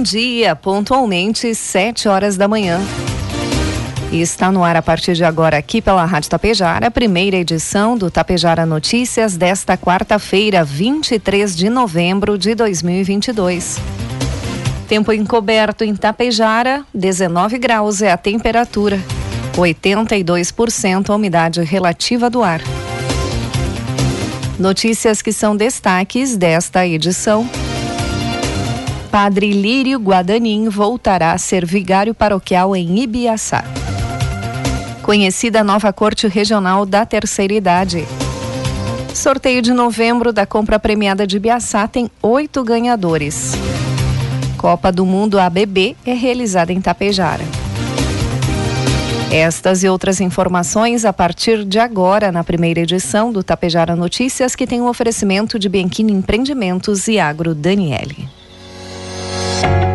Bom dia, pontualmente, 7 horas da manhã. E está no ar a partir de agora aqui pela Rádio Tapejara, a primeira edição do Tapejara Notícias desta quarta-feira, 23 de novembro de 2022. Tempo encoberto em Tapejara, 19 graus é a temperatura. 82% a umidade relativa do ar. Notícias que são destaques desta edição. Padre Lírio Guadanin voltará a ser vigário paroquial em Ibiaçá. Conhecida nova Corte Regional da Terceira Idade. Sorteio de novembro da compra premiada de Ibiaçá tem oito ganhadores. Copa do Mundo ABB é realizada em Tapejara. Estas e outras informações a partir de agora na primeira edição do Tapejara Notícias, que tem um oferecimento de Bianchini Empreendimentos e Agro Daniele.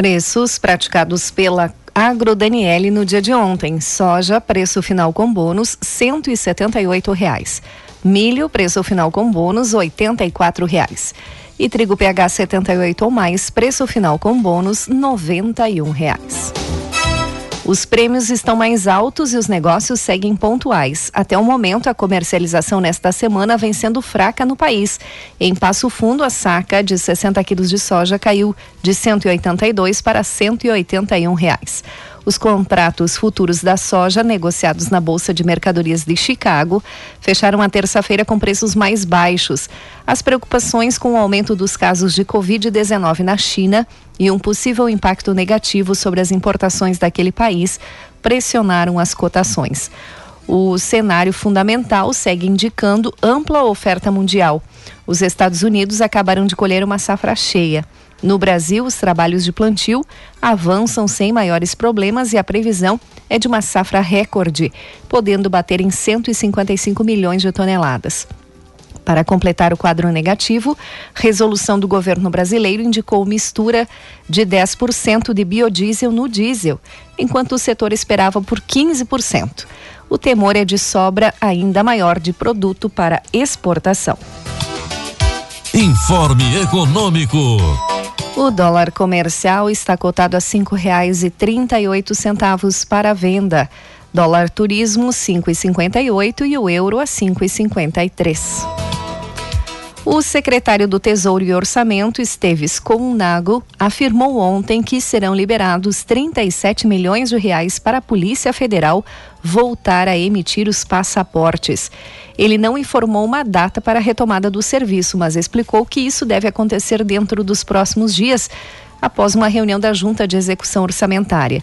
Preços praticados pela Agro Daniele no dia de ontem. Soja, preço final com bônus, oito reais. Milho, preço final com bônus, quatro reais. E trigo PH 78 ou mais, preço final com bônus, um reais. Os prêmios estão mais altos e os negócios seguem pontuais. Até o momento, a comercialização nesta semana vem sendo fraca no país. Em Passo Fundo, a saca de 60 quilos de soja caiu de 182 para 181 reais. Os contratos futuros da soja negociados na Bolsa de Mercadorias de Chicago fecharam a terça-feira com preços mais baixos. As preocupações com o aumento dos casos de Covid-19 na China e um possível impacto negativo sobre as importações daquele país pressionaram as cotações. O cenário fundamental segue indicando ampla oferta mundial. Os Estados Unidos acabaram de colher uma safra cheia. No Brasil, os trabalhos de plantio avançam sem maiores problemas e a previsão é de uma safra recorde, podendo bater em 155 milhões de toneladas. Para completar o quadro negativo, resolução do governo brasileiro indicou mistura de 10% de biodiesel no diesel, enquanto o setor esperava por 15%. O temor é de sobra ainda maior de produto para exportação. Informe Econômico. O dólar comercial está cotado a cinco reais e trinta e oito centavos para venda. Dólar turismo cinco e cinquenta e oito e o euro a cinco e cinquenta e três. O secretário do Tesouro e Orçamento, Esteves Comunago, afirmou ontem que serão liberados 37 milhões de reais para a Polícia Federal voltar a emitir os passaportes. Ele não informou uma data para a retomada do serviço, mas explicou que isso deve acontecer dentro dos próximos dias, após uma reunião da Junta de Execução Orçamentária.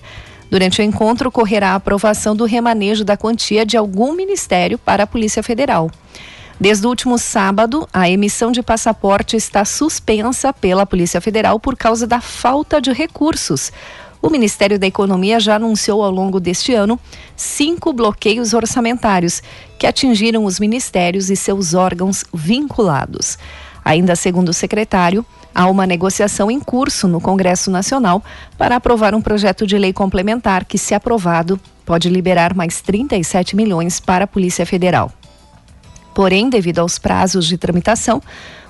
Durante o encontro, ocorrerá a aprovação do remanejo da quantia de algum ministério para a Polícia Federal. Desde o último sábado, a emissão de passaporte está suspensa pela Polícia Federal por causa da falta de recursos. O Ministério da Economia já anunciou ao longo deste ano cinco bloqueios orçamentários que atingiram os ministérios e seus órgãos vinculados. Ainda segundo o secretário, há uma negociação em curso no Congresso Nacional para aprovar um projeto de lei complementar que, se aprovado, pode liberar mais 37 milhões para a Polícia Federal. Porém, devido aos prazos de tramitação,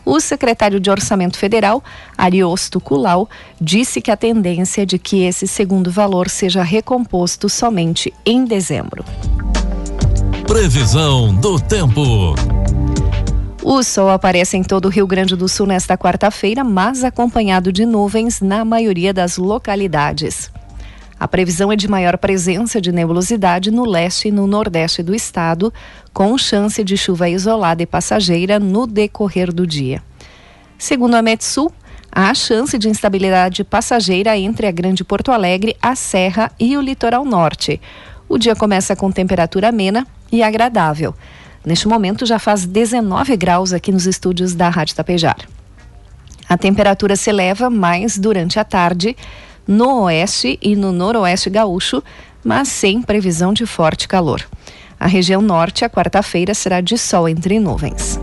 o secretário de Orçamento Federal, Ariosto Culau, disse que a tendência é de que esse segundo valor seja recomposto somente em dezembro. Previsão do tempo. O sol aparece em todo o Rio Grande do Sul nesta quarta-feira, mas acompanhado de nuvens na maioria das localidades. A previsão é de maior presença de nebulosidade no leste e no nordeste do estado, com chance de chuva isolada e passageira no decorrer do dia. Segundo a Metsul, há chance de instabilidade passageira entre a Grande Porto Alegre, a Serra e o litoral norte. O dia começa com temperatura amena e agradável. Neste momento já faz 19 graus aqui nos estúdios da Rádio Tapejar. A temperatura se eleva mais durante a tarde no oeste e no noroeste gaúcho, mas sem previsão de forte calor. A região norte, a quarta-feira, será de sol entre nuvens.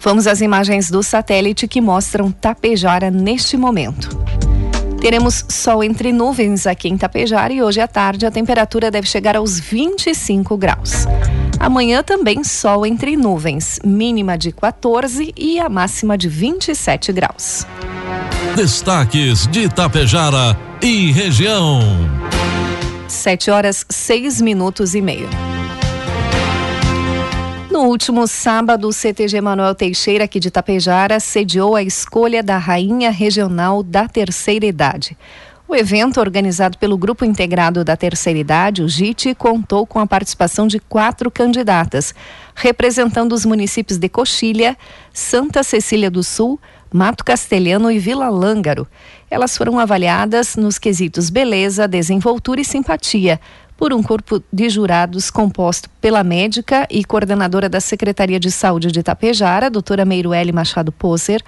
Vamos às imagens do satélite que mostram Tapejara neste momento. Teremos sol entre nuvens aqui em Tapejara e hoje à tarde a temperatura deve chegar aos 25 graus. Amanhã também sol entre nuvens, mínima de 14 e a máxima de 27 graus. Destaques de Itapejara e região. 7 horas 6 minutos e meio. No último sábado, o CTG Manuel Teixeira, aqui de Itapejara, sediou a escolha da Rainha Regional da Terceira Idade. O evento, organizado pelo Grupo Integrado da Terceira Idade, o JIT, contou com a participação de quatro candidatas, representando os municípios de Coxilha, Santa Cecília do Sul, Mato Castelhano e Vila Lângaro. Elas foram avaliadas nos quesitos beleza, desenvoltura e simpatia, por um corpo de jurados composto pela médica e coordenadora da Secretaria de Saúde de Itapejara, doutora Meiruele Machado Poser,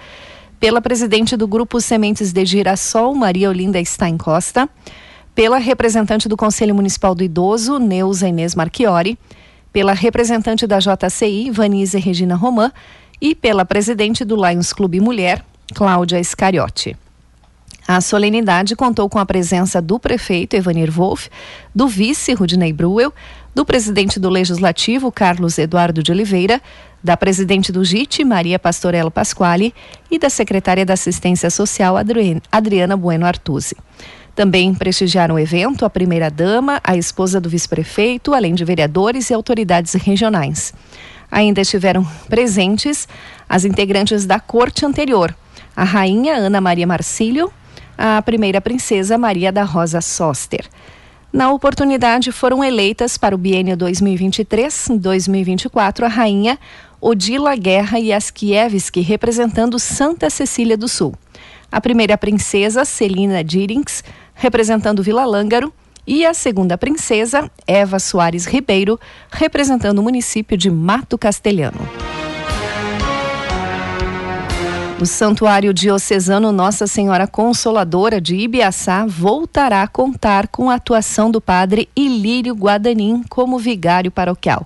pela presidente do Grupo Sementes de Girassol, Maria Olinda Stein Costa, pela representante do Conselho Municipal do Idoso, Neuza Inês Marchiori, pela representante da JCI, Vanise Regina Romã, e pela presidente do Lions Clube Mulher, Cláudia Iscariotti. A solenidade contou com a presença do prefeito Evanir Wolff, do vice Rudinei Bruel, do presidente do Legislativo Carlos Eduardo de Oliveira, da presidente do JIT Maria Pastorello Pasquale e da secretária da Assistência Social Adriana Bueno Artuzzi. Também prestigiaram o evento a primeira-dama, a esposa do vice-prefeito, além de vereadores e autoridades regionais. Ainda estiveram presentes as integrantes da corte anterior, a rainha Ana Maria Marcílio, a primeira princesa Maria da Rosa Soster. Na oportunidade, foram eleitas para o biênio 2023-2024 a rainha Odila Guerra Yaskiewski, representando Santa Cecília do Sul. A primeira princesa, Celina Dirings, representando Vila Lângaro. E a segunda princesa, Eva Soares Ribeiro, representando o município de Mato Castelhano. O Santuário Diocesano Nossa Senhora Consoladora de Ibiaçá voltará a contar com a atuação do padre Ilírio Guadanin como vigário paroquial.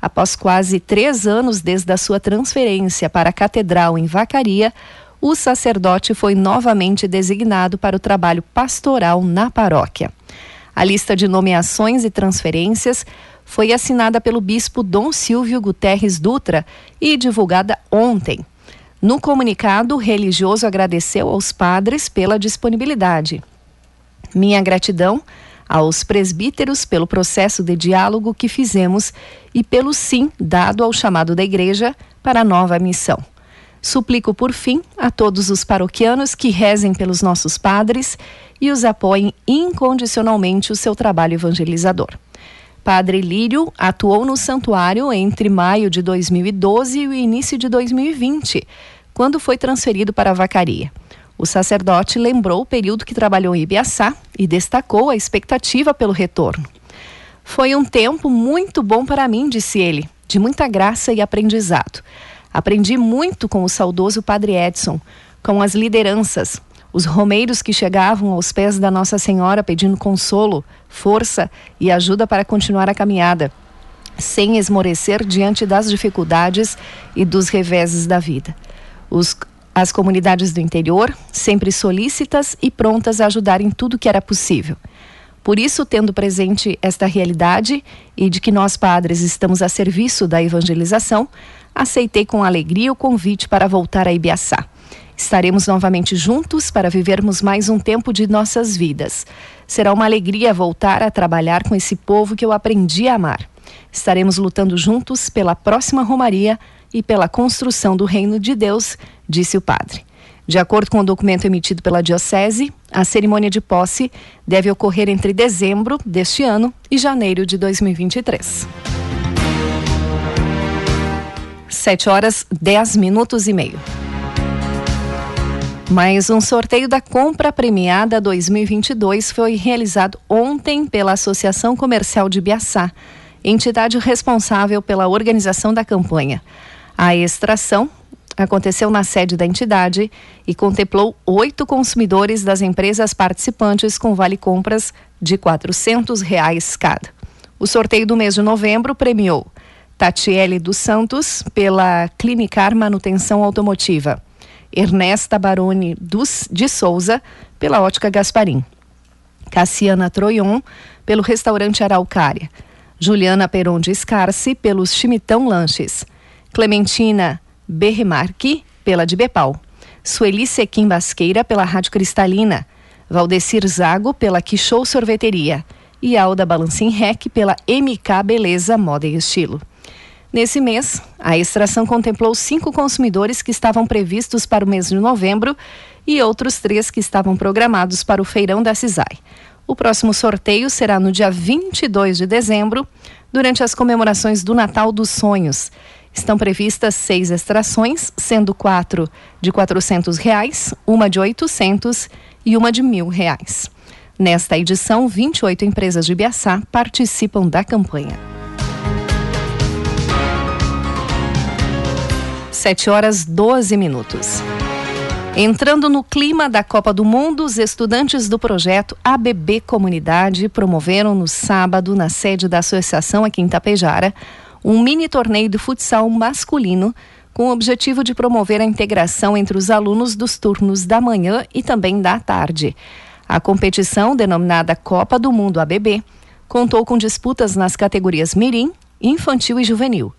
Após quase três anos desde a sua transferência para a Catedral em Vacaria, o sacerdote foi novamente designado para o trabalho pastoral na paróquia. A lista de nomeações e transferências foi assinada pelo bispo Dom Silvio Guterres Dutra e divulgada ontem. No comunicado, o religioso agradeceu aos padres pela disponibilidade. Minha gratidão aos presbíteros pelo processo de diálogo que fizemos e pelo sim dado ao chamado da igreja para a nova missão. Suplico, por fim, a todos os paroquianos que rezem pelos nossos padres e os apoiem incondicionalmente o seu trabalho evangelizador. Padre Lírio atuou no santuário entre maio de 2012 e o início de 2020, quando foi transferido para a vacaria. O sacerdote lembrou o período que trabalhou em Ibiaçá e destacou a expectativa pelo retorno. Foi um tempo muito bom para mim, disse ele, de muita graça e aprendizado. Aprendi muito com o saudoso Padre Edson, com as lideranças, os romeiros que chegavam aos pés da Nossa Senhora pedindo consolo, força e ajuda para continuar a caminhada. sem esmorecer diante das dificuldades e dos reveses da vida. Os, as comunidades do interior, sempre solícitas e prontas a ajudar em tudo que era possível. Por isso, tendo presente esta realidade e de que nós padres estamos a serviço da evangelização, aceitei com alegria o convite para voltar a Ibiaçá. Estaremos novamente juntos para vivermos mais um tempo de nossas vidas. Será uma alegria voltar a trabalhar com esse povo que eu aprendi a amar. Estaremos lutando juntos pela próxima Romaria e pela construção do reino de Deus, disse o padre. De acordo com o documento emitido pela Diocese, a cerimônia de posse deve ocorrer entre dezembro deste ano e janeiro de 2023. 7 horas 10 minutos e meio. Mais um sorteio da compra premiada 2022 foi realizado ontem pela Associação Comercial de Biaçá, entidade responsável pela organização da campanha. A extração aconteceu na sede da entidade e contemplou oito consumidores das empresas participantes com vale compras de 400 reais cada. O sorteio do mês de novembro premiou Tatiele dos Santos pela Clinicar Manutenção Automotiva. Ernesta Baroni dos, de Souza, pela Ótica Gasparim. Cassiana Troion, pelo Restaurante Araucária. Juliana Peron de Escarce, pelos Chimitão Lanches. Clementina Berremarque, pela de Bepal. Sueli Sequim Basqueira, pela Rádio Cristalina. Valdecir Zago, pela Quixou Sorveteria. E Alda Balancin Rec, pela MK Beleza Moda e Estilo. Nesse mês, a extração contemplou cinco consumidores que estavam previstos para o mês de novembro e outros três que estavam programados para o feirão da CISAI. O próximo sorteio será no dia 22 de dezembro, durante as comemorações do Natal dos Sonhos. Estão previstas seis extrações, sendo quatro de 400 reais, uma de R$ 800 e uma de 1.000 reais. Nesta edição, 28 empresas de Biaçá participam da campanha. 7 horas 12 minutos. Entrando no clima da Copa do Mundo, os estudantes do projeto ABB Comunidade promoveram no sábado, na sede da associação aqui em Tapejara, um mini torneio de futsal masculino com o objetivo de promover a integração entre os alunos dos turnos da manhã e também da tarde. A competição, denominada Copa do Mundo ABB, contou com disputas nas categorias Mirim, Infantil e Juvenil.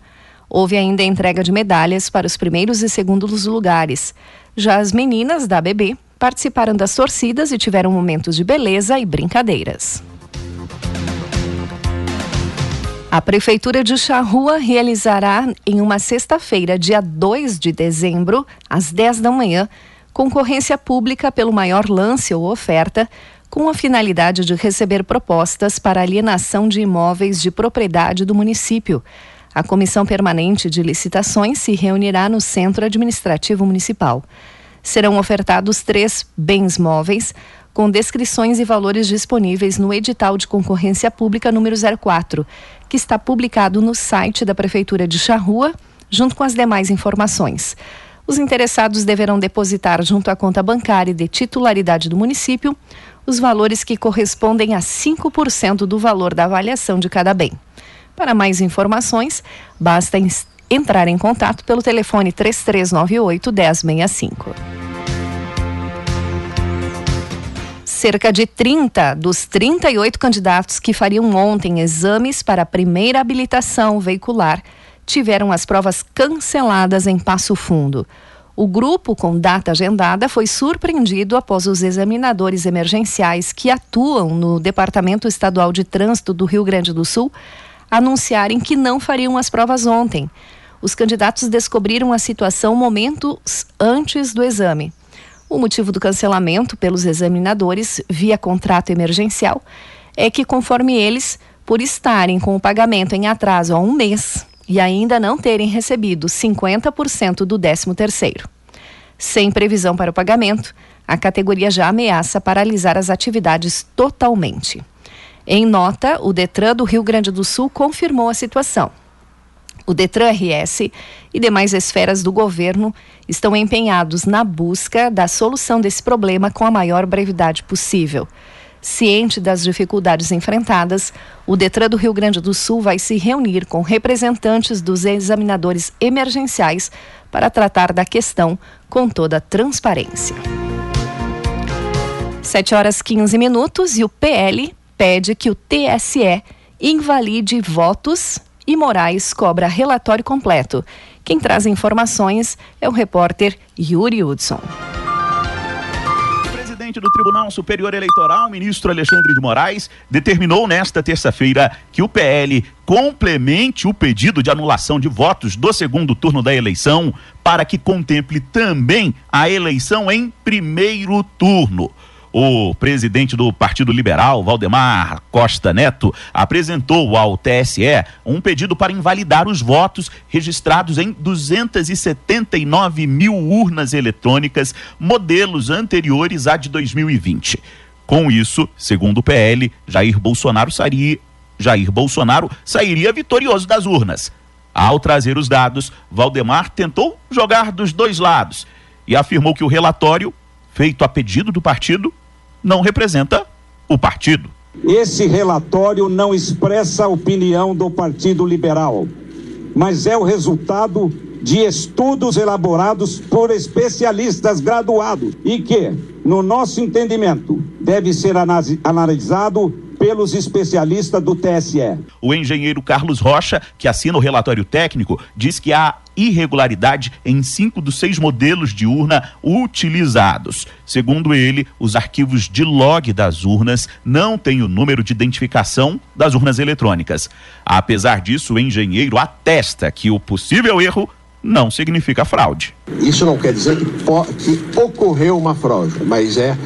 Houve ainda a entrega de medalhas para os primeiros e segundos lugares. Já as meninas da ABB participaram das torcidas e tiveram momentos de beleza e brincadeiras. A Prefeitura de Charrua realizará em uma sexta-feira, dia 2 de dezembro, às 10 da manhã, concorrência pública pelo maior lance ou oferta, com a finalidade de receber propostas para alienação de imóveis de propriedade do município. A Comissão Permanente de Licitações se reunirá no Centro Administrativo Municipal. Serão ofertados três bens móveis, com descrições e valores disponíveis no edital de concorrência pública número 04, que está publicado no site da Prefeitura de Charrua, junto com as demais informações. Os interessados deverão depositar junto à conta bancária de titularidade do município os valores que correspondem a 5% do valor da avaliação de cada bem. Para mais informações, basta entrar em contato pelo telefone 3398 1065. Cerca de 30 dos 38 candidatos que fariam ontem exames para a primeira habilitação veicular tiveram as provas canceladas em Passo Fundo. O grupo com data agendada foi surpreendido após os examinadores emergenciais que atuam no Departamento Estadual de Trânsito do Rio Grande do Sul anunciarem que não fariam as provas ontem. Os candidatos descobriram a situação momentos antes do exame. O motivo do cancelamento pelos examinadores via contrato emergencial é que, conforme eles, por estarem com o pagamento em atraso há um mês e ainda não terem recebido 50% do 13º. Sem previsão para o pagamento, a categoria já ameaça paralisar as atividades totalmente. Em nota, o Detran do Rio Grande do Sul confirmou a situação. O Detran RS e demais esferas do governo estão empenhados na busca da solução desse problema com a maior brevidade possível. Ciente das dificuldades enfrentadas, o Detran do Rio Grande do Sul vai se reunir com representantes dos examinadores emergenciais para tratar da questão com toda transparência. 7 horas 15 minutos e o PL pede que o TSE invalide votos e Moraes cobra relatório completo. Quem traz informações é o repórter Yuri Hudson presidente do Tribunal Superior Eleitoral, ministro Alexandre de Moraes, determinou nesta terça-feira que o PL complemente o pedido de anulação de votos do segundo turno da eleição para que contemple também a eleição em primeiro turno. O presidente do Partido Liberal, Valdemar Costa Neto, apresentou ao TSE um pedido para invalidar os votos registrados em 279 mil urnas eletrônicas, modelos anteriores à de 2020. Com isso, segundo o PL, Jair Bolsonaro sairia, Jair Bolsonaro sairia vitorioso das urnas. Ao trazer os dados, Valdemar tentou jogar dos dois lados e afirmou que o relatório, feito a pedido do partido, não representa o partido. Esse relatório não expressa a opinião do Partido Liberal, mas é o resultado de estudos elaborados por especialistas graduados e que, no nosso entendimento, deve ser analisado pelos especialistas do TSE. O engenheiro Carlos Rocha, que assina o relatório técnico, diz que há irregularidade em cinco dos seis modelos de urna utilizados. Segundo ele, os arquivos de log das urnas não têm o número de identificação das urnas eletrônicas. Apesar disso, o engenheiro atesta que o possível erro não significa fraude. Isso não quer dizer que, que ocorreu uma fraude, mas é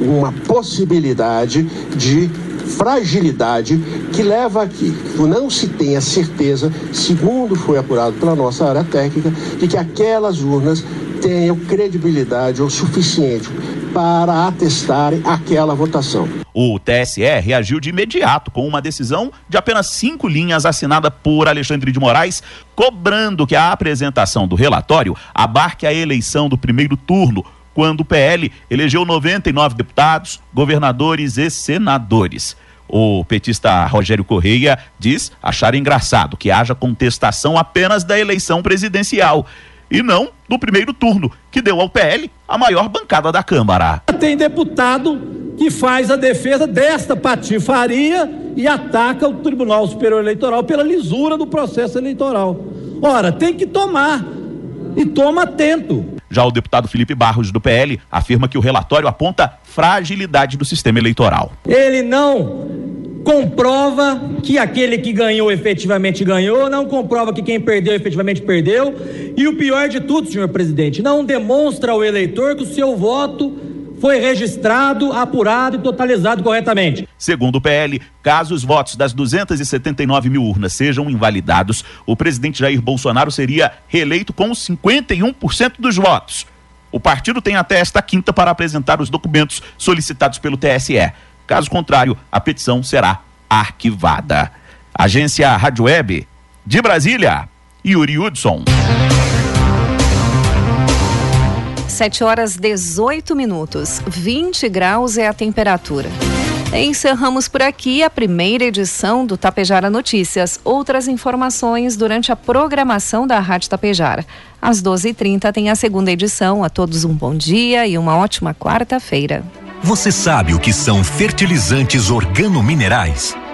uma possibilidade de fragilidade que leva aqui. Não se tem a certeza, segundo foi apurado pela nossa área técnica, de que aquelas urnas tenham credibilidade o suficiente para atestarem aquela votação. O TSE reagiu de imediato com uma decisão de apenas cinco linhas assinada por Alexandre de Moraes, cobrando que a apresentação do relatório abarque a eleição do primeiro turno quando o PL elegeu 99 deputados, governadores e senadores. O petista Rogério Correia diz achar engraçado que haja contestação apenas da eleição presidencial e não do primeiro turno, que deu ao PL a maior bancada da Câmara. Tem deputado que faz a defesa desta patifaria e ataca o Tribunal Superior Eleitoral pela lisura do processo eleitoral. Ora, tem que tomar e toma atento. Já o deputado Felipe Barros, do PL, afirma que o relatório aponta fragilidade do sistema eleitoral. Ele não comprova que aquele que ganhou efetivamente ganhou, não comprova que quem perdeu efetivamente perdeu. E o pior de tudo, senhor presidente, não demonstra ao eleitor que o seu voto foi registrado, apurado e totalizado corretamente. Segundo o PL, caso os votos das 279 mil urnas sejam invalidados, o presidente Jair Bolsonaro seria reeleito com 51% dos votos. O partido tem até esta quinta para apresentar os documentos solicitados pelo TSE. Caso contrário, a petição será arquivada. Agência Rádio Web de Brasília, Yuri Hudson. 7 horas 18 minutos, 20 graus é a temperatura. Encerramos por aqui a primeira edição do Tapejara Notícias. Outras informações durante a programação da Rádio Tapejara. Às 12h30 tem a segunda edição. A todos um bom dia e uma ótima quarta-feira. Você sabe o que são fertilizantes organominerais?